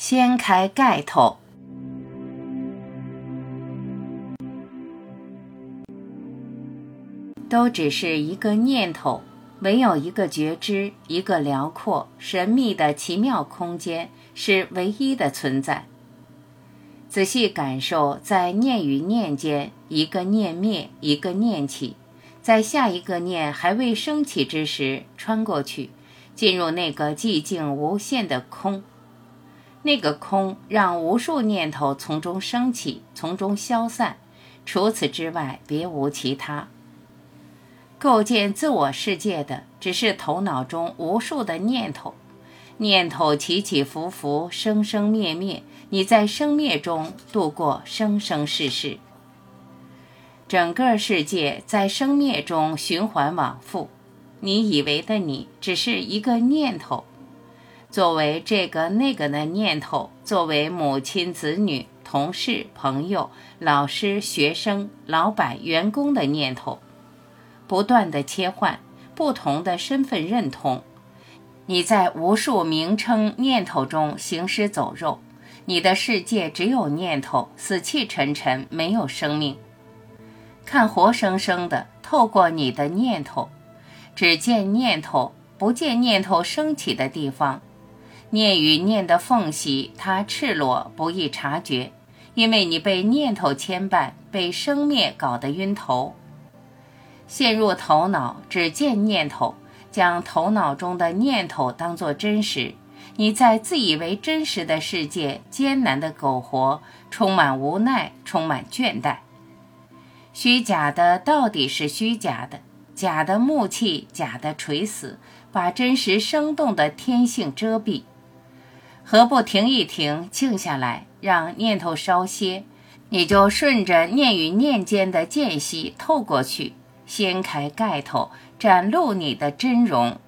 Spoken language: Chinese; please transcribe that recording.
掀开盖头，都只是一个念头，唯有一个觉知，一个辽阔、神秘的奇妙空间，是唯一的存在。仔细感受，在念与念间，一个念灭，一个念起，在下一个念还未升起之时，穿过去，进入那个寂静无限的空。那个空让无数念头从中升起，从中消散，除此之外别无其他。构建自我世界的只是头脑中无数的念头，念头起起伏伏，生生灭灭。你在生灭中度过生生世世，整个世界在生灭中循环往复。你以为的你只是一个念头。作为这个那个的念头，作为母亲、子女、同事、朋友、老师、学生、老板、员工的念头，不断的切换不同的身份认同。你在无数名称念头中行尸走肉，你的世界只有念头，死气沉沉，没有生命。看活生生的，透过你的念头，只见念头，不见念头升起的地方。念与念的缝隙，它赤裸，不易察觉，因为你被念头牵绊，被生灭搞得晕头，陷入头脑，只见念头，将头脑中的念头当作真实。你在自以为真实的世界艰难的苟活，充满无奈，充满倦怠。虚假的到底是虚假的，假的木气，假的垂死，把真实生动的天性遮蔽。何不停一停，静下来，让念头稍歇？你就顺着念与念间的间隙透过去，掀开盖头，展露你的真容。